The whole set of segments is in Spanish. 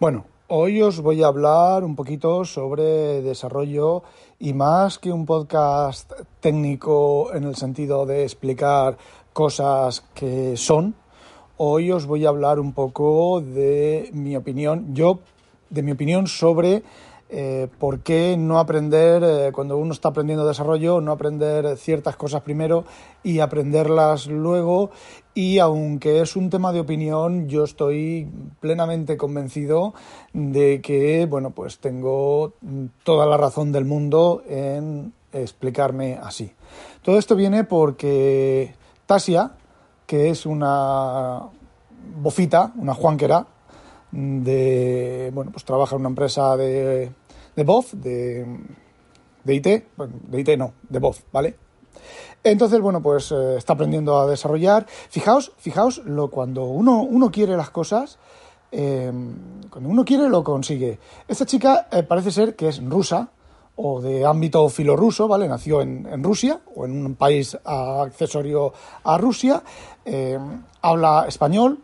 Bueno, hoy os voy a hablar un poquito sobre desarrollo y más que un podcast técnico en el sentido de explicar cosas que son, hoy os voy a hablar un poco de mi opinión, yo, de mi opinión sobre eh, por qué no aprender, eh, cuando uno está aprendiendo desarrollo, no aprender ciertas cosas primero y aprenderlas luego. Y aunque es un tema de opinión, yo estoy plenamente convencido de que, bueno, pues tengo toda la razón del mundo en explicarme así. Todo esto viene porque Tasia, que es una bofita, una juanquera, de, bueno, pues trabaja en una empresa de, de voz, de, de IT, bueno, de IT no, de voz, ¿vale? Entonces, bueno, pues eh, está aprendiendo a desarrollar. Fijaos, fijaos, lo, cuando uno, uno quiere las cosas, eh, cuando uno quiere lo consigue. Esta chica eh, parece ser que es rusa o de ámbito filorruso, ¿vale? Nació en, en Rusia o en un país accesorio a Rusia, habla español,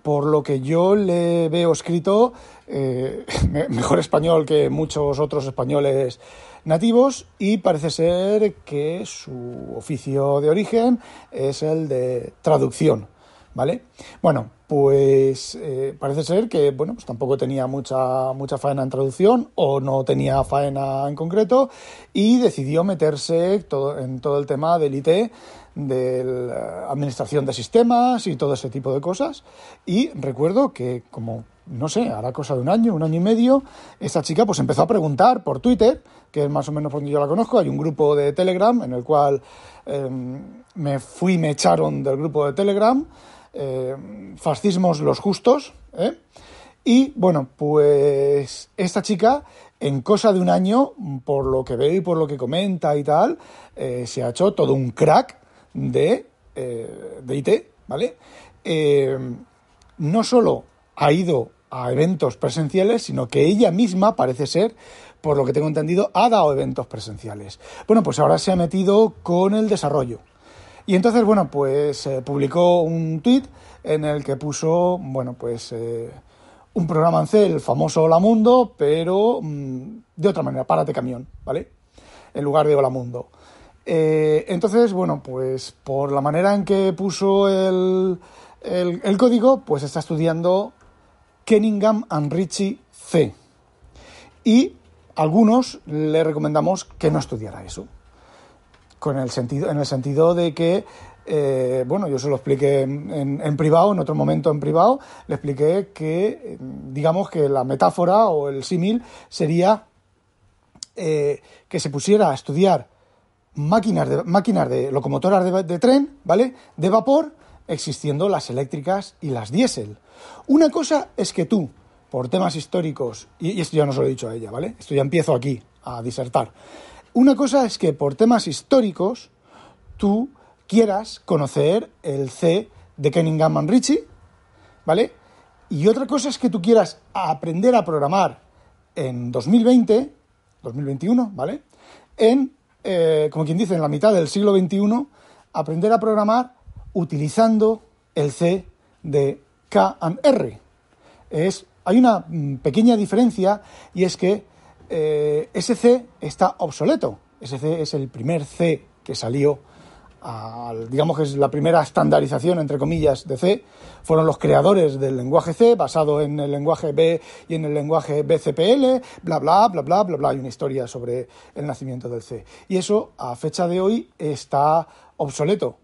por lo que yo le veo escrito eh, mejor español que muchos otros españoles nativos y parece ser que su oficio de origen es el de traducción, ¿vale? Bueno, pues eh, parece ser que, bueno, pues tampoco tenía mucha, mucha faena en traducción o no tenía faena en concreto y decidió meterse todo, en todo el tema del IT de administración de sistemas y todo ese tipo de cosas. Y recuerdo que como, no sé, hará cosa de un año, un año y medio, esta chica pues empezó a preguntar por Twitter, que es más o menos por donde yo la conozco, hay un grupo de Telegram en el cual em, me fui, me echaron del grupo de Telegram, em, fascismos los justos, ¿eh? Y bueno, pues esta chica en cosa de un año, por lo que veo y por lo que comenta y tal, eh, se ha hecho todo un crack de, eh, de IT, ¿vale? Eh, no solo ha ido a eventos presenciales, sino que ella misma, parece ser, por lo que tengo entendido, ha dado eventos presenciales. Bueno, pues ahora se ha metido con el desarrollo. Y entonces, bueno, pues eh, publicó un tweet en el que puso, bueno, pues un programa en C, el famoso Hola Mundo, pero mm, de otra manera, párate camión, ¿vale? En lugar de Hola Mundo. Eh, entonces, bueno, pues por la manera en que puso el, el, código, pues está estudiando Kenningham and Ritchie C. Y algunos le recomendamos que no estudiara eso. Con el sentido, en el sentido de que, eh, bueno, yo se lo expliqué en, en, privado, en otro momento en privado, le expliqué que, digamos que la metáfora o el símil sería eh, que se pusiera a estudiar máquinas de, máquinas de locomotoras de, tren, ¿vale? De vapor, existiendo las eléctricas y las diésel. Una cosa es que tú, por temas históricos, y, esto ya no se lo he dicho a ella, ¿vale? Esto ya empiezo aquí a disertar. Una cosa es que por temas históricos tú quieras conocer el C de Kenningham and Ritchie, ¿vale? Y otra cosa es que tú quieras aprender a programar en 2020, 2021, ¿vale? En eh, como quien dice, en la mitad del siglo XXI, aprender a programar utilizando el C de K and R. Es, hay una mm, pequeña diferencia y es que eh, ese C está obsoleto. Ese C es el primer C que salió digamos que es la primera estandarización, entre comillas, de C, fueron los creadores del lenguaje C, basado en el lenguaje B y en el lenguaje BCPL, bla, bla, bla, bla, bla, bla. Hay una historia sobre el nacimiento del C. Y eso, a fecha de hoy, está obsoleto.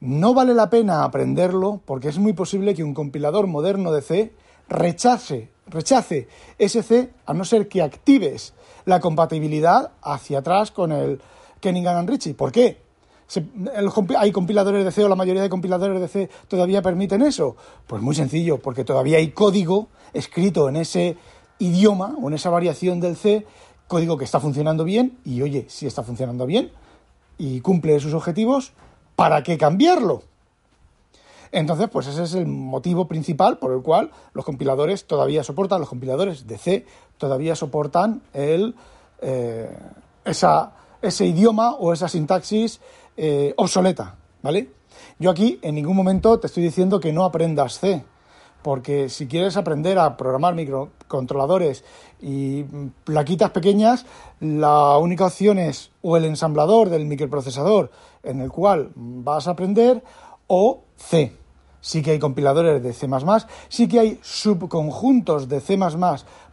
No vale la pena aprenderlo porque es muy posible que un compilador moderno de C rechace, rechace ese C a no ser que actives la compatibilidad hacia atrás con el Kenningham and Ritchie. ¿Por qué? ¿Hay compiladores de C o la mayoría de compiladores de C todavía permiten eso? Pues muy sencillo, porque todavía hay código escrito en ese idioma o en esa variación del C, código que está funcionando bien y oye, si está funcionando bien y cumple sus objetivos, ¿para qué cambiarlo? Entonces, pues ese es el motivo principal por el cual los compiladores todavía soportan, los compiladores de C todavía soportan el, eh, ese idioma o esa sintaxis eh, obsoleta, ¿vale? Yo aquí en ningún momento te estoy diciendo que no aprendas C, porque si quieres aprender a programar microcontroladores y plaquitas pequeñas, la única opción es o el ensamblador del microprocesador en el cual vas a aprender o C. Sí que hay compiladores de C++, sí que hay subconjuntos de C++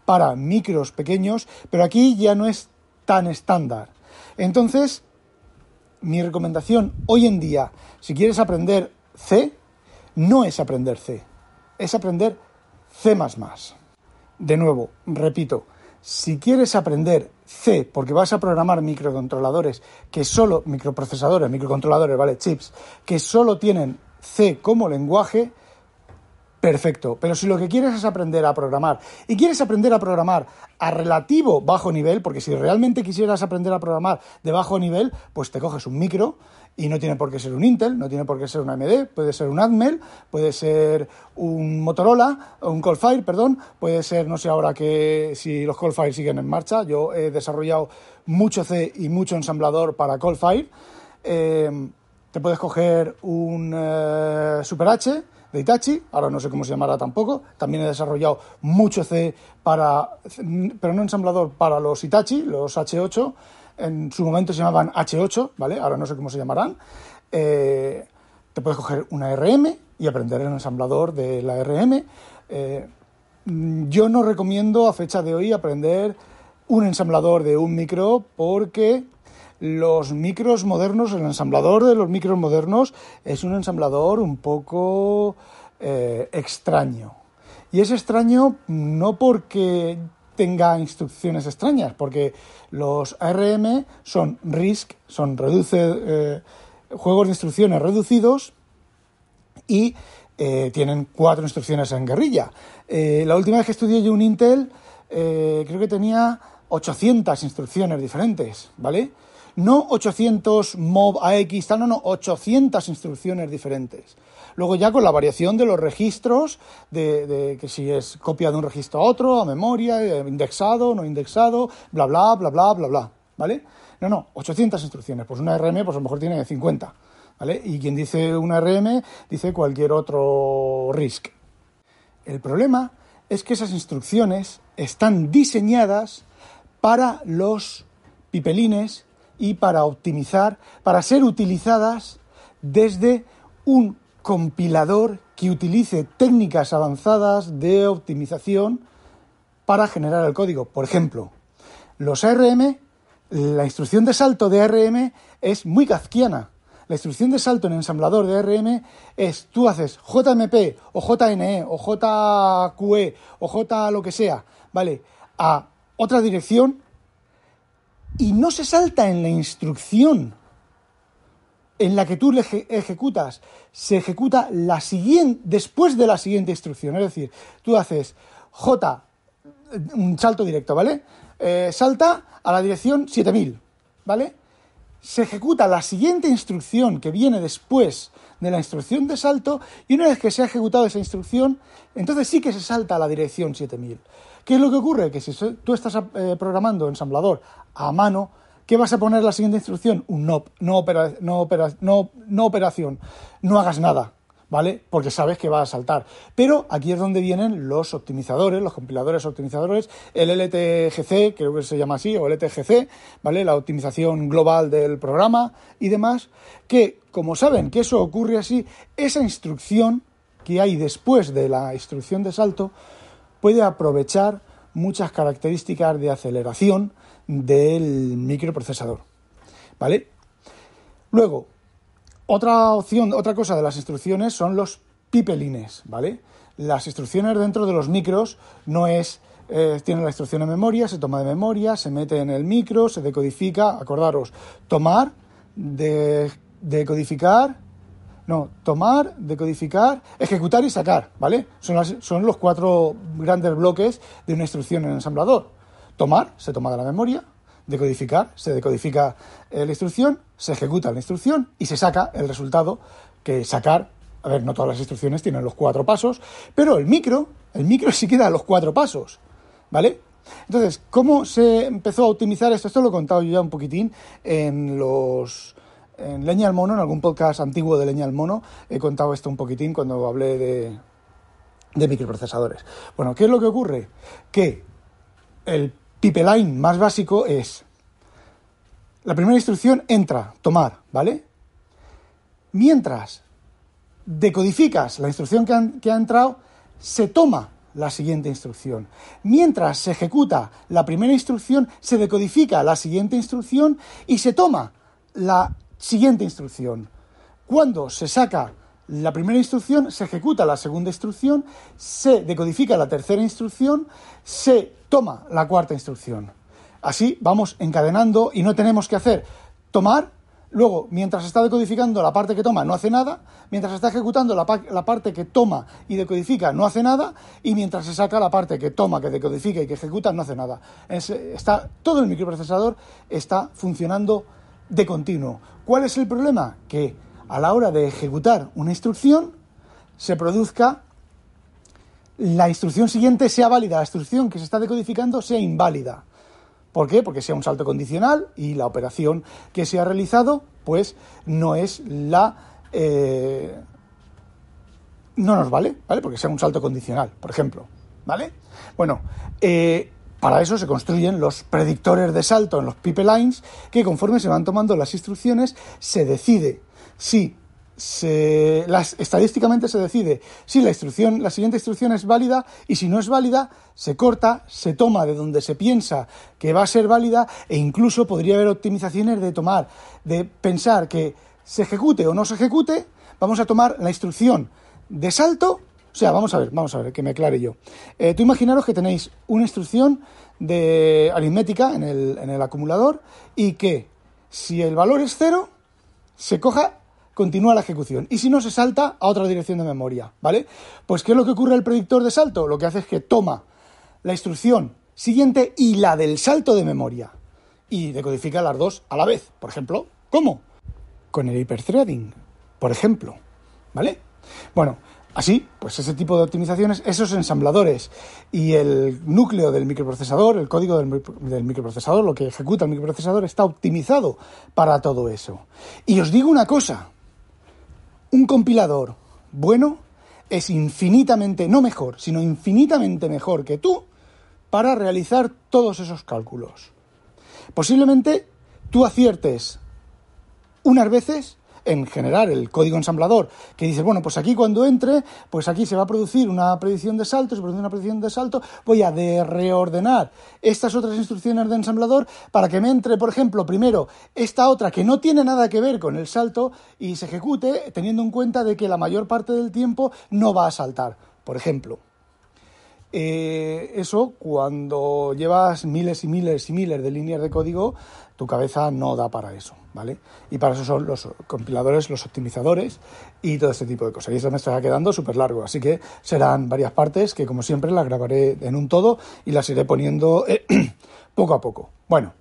para micros pequeños, pero aquí ya no es tan estándar. Entonces, mi recomendación hoy en día, si quieres aprender C, no es aprender C, es aprender C ⁇ De nuevo, repito, si quieres aprender C, porque vas a programar microcontroladores que solo, microprocesadores, microcontroladores, ¿vale? Chips, que solo tienen C como lenguaje, perfecto. Pero si lo que quieres es aprender a programar y quieres aprender a programar a relativo bajo nivel, porque si realmente quisieras aprender a programar de bajo nivel, pues te coges un micro y no tiene por qué ser un Intel, no tiene por qué ser un AMD, puede ser un Atmel, puede ser un Motorola, un Coldfire, perdón, puede ser, no sé ahora que si los Coldfire siguen en marcha, yo he desarrollado mucho C y mucho ensamblador para Coldfire. Eh, te puedes coger un eh, Super H de Itachi, ahora no sé cómo se llamará tampoco. También he desarrollado mucho C para, pero no ensamblador para los Itachi, los H8. En su momento se llamaban H8, ¿vale? Ahora no sé cómo se llamarán. Eh, te puedes coger una RM y aprender el ensamblador de la RM. Eh, yo no recomiendo a fecha de hoy aprender un ensamblador de un micro porque los micros modernos, el ensamblador de los micros modernos es un ensamblador un poco eh, extraño. Y es extraño no porque tenga instrucciones extrañas, porque los ARM son RISC, son reduce, eh, juegos de instrucciones reducidos y eh, tienen cuatro instrucciones en guerrilla. la última vez que estudié yo un Intel, creo que tenía 800 instrucciones diferentes, ¿vale? No 800 MOV AX, tal, no, no, 800 instrucciones diferentes. Luego ya con la variación de los registros, de, que si es copia de un registro a otro, a memoria, eh, indexado, no indexado, bla, bla, bla, bla, bla, bla, ¿vale? No, no, 800 instrucciones. Pues una RM, pues a lo mejor tiene 50, ¿vale? Y quien dice una RM, dice cualquier otro RISC. El problema es que esas instrucciones están diseñadas para los pipelines y para optimizar, para ser utilizadas desde un compilador que utilice técnicas avanzadas de optimización para generar el código. Por ejemplo, los ARM, la instrucción de salto de ARM es muy kafkiana. La instrucción de salto en ensamblador de ARM es tú haces JMP o JNE o JQE o J lo que sea, ¿vale? A otra dirección y no se salta en la instrucción en la que tú le ejecutas, se ejecuta la siguiente, después de la siguiente instrucción. Es decir, tú haces J, un salto directo, ¿vale? Eh, salta a la dirección 7000, ¿vale? Se ejecuta la siguiente instrucción que viene después de la instrucción de salto y una vez que se ha ejecutado esa instrucción, entonces sí que se salta a la dirección 7000. ¿Qué es lo que ocurre? Que si tú estás eh, programando ensamblador a mano, ¿qué vas a poner la siguiente instrucción? Un no, no, no, no, operación, no hagas nada, ¿vale? Porque sabes que va a saltar. Pero aquí es donde vienen los optimizadores, los compiladores optimizadores, el LTGC, creo que se llama así, o LTGC, ¿vale? La optimización global del programa y demás, que como saben que eso ocurre así, esa instrucción que hay después de la instrucción de salto, puede aprovechar muchas características de aceleración del microprocesador. ¿Vale? Luego, otra opción, otra cosa de las instrucciones son los pipelines, ¿vale? Las instrucciones dentro de los micros no es eh, tiene la instrucción en memoria, se toma de memoria, se mete en el micro, se decodifica, acordaros, tomar, de, decodificar, no, tomar, decodificar, ejecutar y sacar, ¿vale? Son, los cuatro grandes bloques de una instrucción en ensamblador. Tomar, se toma de la memoria, decodificar, se decodifica eh, la instrucción, se ejecuta la instrucción y se saca el resultado que sacar, a ver, no todas las instrucciones tienen los cuatro pasos, pero el micro, el micro sí queda los cuatro pasos, ¿vale? Entonces, ¿cómo se empezó a optimizar esto? Esto lo he contado yo ya un poquitín en los en Leña al Mono, en algún podcast antiguo de Leña al Mono, he contado esto un poquitín cuando hablé de, microprocesadores. Bueno, ¿qué es lo que ocurre? Que el pipeline más básico es la primera instrucción entra, tomar, ¿vale? Mientras decodificas la instrucción que, que ha entrado, se toma la siguiente instrucción. Mientras se ejecuta la primera instrucción, se decodifica la siguiente instrucción y se toma la siguiente instrucción. Cuando se saca la primera instrucción, se ejecuta la segunda instrucción, se decodifica la tercera instrucción, se toma la cuarta instrucción. Así vamos encadenando y no tenemos que hacer tomar, luego mientras está decodificando la parte que toma no hace nada, mientras está ejecutando la, parte que toma y decodifica no hace nada, y mientras se saca la parte que toma, que decodifica y que ejecuta no hace nada. está, todo el microprocesador está funcionando de continuo. ¿Cuál es el problema? Que a la hora de ejecutar una instrucción se produzca la instrucción siguiente sea válida, la instrucción que se está decodificando sea inválida. ¿Por qué? Porque sea un salto condicional y la operación que se ha realizado, pues no es la. Eh, no nos vale, ¿vale? Porque sea un salto condicional, por ejemplo. ¿Vale? Bueno, eh, para eso se construyen los predictores de salto en los pipelines, que conforme se van tomando las instrucciones, se decide si se, las, estadísticamente se decide si la instrucción, la siguiente instrucción es válida y si no es válida, se corta, se toma de donde se piensa que va a ser válida e incluso podría haber optimizaciones de tomar, de pensar que se ejecute o no se ejecute, vamos a tomar la instrucción de salto sea, vamos a ver, vamos a ver, que me aclare yo. Eh, tú imaginaros que tenéis una instrucción de aritmética en el, en el acumulador y que si el valor es cero, se coja, continúa la ejecución. Y si no, se salta a otra dirección de memoria, ¿vale? Pues, ¿qué es lo que ocurre al predictor de salto? Lo que hace es que toma la instrucción siguiente y la del salto de memoria y decodifica las dos a la vez. Por ejemplo, ¿cómo? Con el hyperthreading, por ejemplo, ¿vale? Bueno, Así, pues ese tipo de optimizaciones, esos ensambladores y el núcleo del microprocesador, el código del, microprocesador, lo que ejecuta el microprocesador, está optimizado para todo eso. Y os digo una cosa, un compilador bueno es infinitamente, no mejor, sino infinitamente mejor que tú para realizar todos esos cálculos. Posiblemente tú aciertes unas veces en generar el código ensamblador, que dice, bueno, pues aquí cuando entre, pues aquí se va a producir una predicción de salto, se produce una predicción de salto, voy a de reordenar estas otras instrucciones de ensamblador para que me entre, por ejemplo, primero esta otra que no tiene nada que ver con el salto y se ejecute teniendo en cuenta de que la mayor parte del tiempo no va a saltar, por ejemplo. Eh, eso cuando llevas miles y miles y miles de líneas de código, tu cabeza no da para eso, ¿vale? Y para eso son los compiladores, los optimizadores y todo este tipo de cosas. Y esto me está quedando súper largo, así que serán varias partes que como siempre las grabaré en un todo y las iré poniendo eh, poco a poco. Bueno,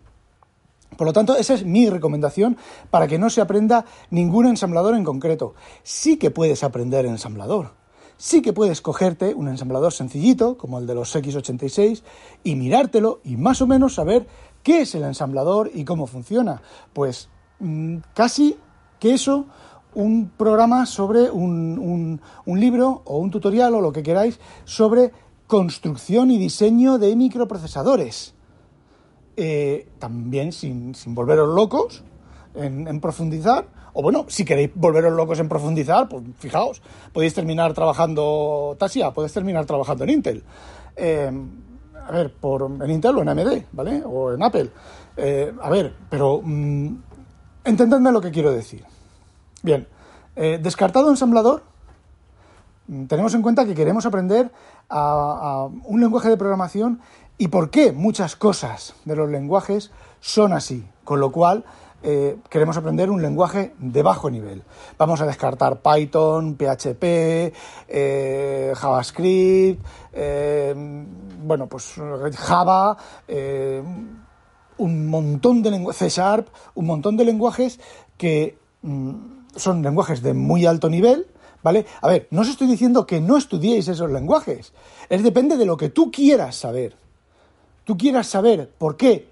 por lo tanto, esa es mi recomendación para que no se aprenda ningún ensamblador en concreto. Sí que puedes aprender ensamblador, sí que puedes cogerte un ensamblador sencillito, como el de los X86, y mirártelo y más o menos saber qué es el ensamblador y cómo funciona. Pues mm, casi que eso, un programa sobre un, libro o un tutorial o lo que queráis sobre construcción y diseño de microprocesadores. Eh, también sin, volveros locos en profundizar, o bueno, si queréis volveros locos en profundizar, pues fijaos, podéis terminar trabajando Tasia, podéis terminar trabajando en Intel. Eh, a ver, por, en Intel o en AMD, ¿vale? O en Apple. Eh, a ver, pero mm, entendedme lo que quiero decir. Bien, eh, descartado ensamblador, mm, tenemos en cuenta que queremos aprender a, un lenguaje de programación y por qué muchas cosas de los lenguajes son así. Con lo cual, eh, queremos aprender un lenguaje de bajo nivel. Vamos a descartar Python, PHP, eh, JavaScript, bueno, pues Java, un montón de lenguajes, C Sharp, un montón de lenguajes que mm, son lenguajes de muy alto nivel, ¿vale? A ver, no os estoy diciendo que no estudiéis esos lenguajes, es depende de lo que tú quieras saber. Tú quieras saber por qué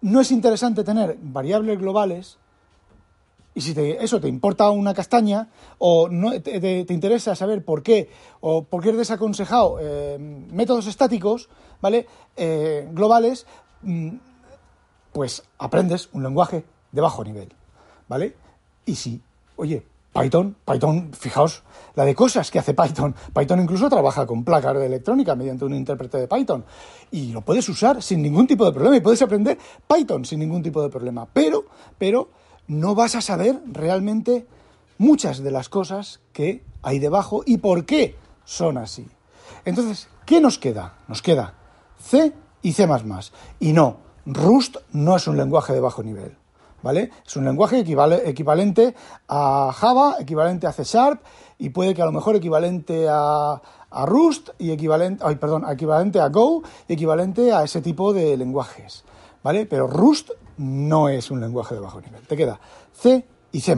no es interesante tener variables globales y si eso te importa una castaña o no, te, interesa saber por qué o por qué es desaconsejado eh, métodos estáticos, ¿vale? Eh, globales, mm, pues aprendes un lenguaje de bajo nivel, ¿vale? Y si, oye, Python, Python, fijaos la de cosas que hace Python. Python incluso trabaja con placas de electrónica mediante un intérprete de Python. Y lo puedes usar sin ningún tipo de problema y puedes aprender Python sin ningún tipo de problema. Pero, pero no vas a saber realmente muchas de las cosas que hay debajo y por qué son así. Entonces, ¿qué nos queda? Nos queda C y C++. Y no, Rust no es un lenguaje de bajo nivel. ¿Vale? Es un lenguaje equivalente a Java, equivalente a C Sharp y puede que a lo mejor equivalente a, Rust y equivalente, ay, perdón, equivalente a Go y equivalente a ese tipo de lenguajes, ¿vale? Pero Rust no es un lenguaje de bajo nivel. Te queda C y C++,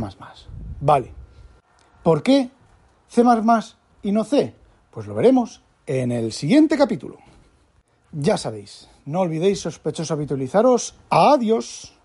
¿vale? ¿Por qué C++ y no C? Pues lo veremos en el siguiente capítulo. Ya sabéis, no olvidéis sospechosos habitualizaros. Adiós.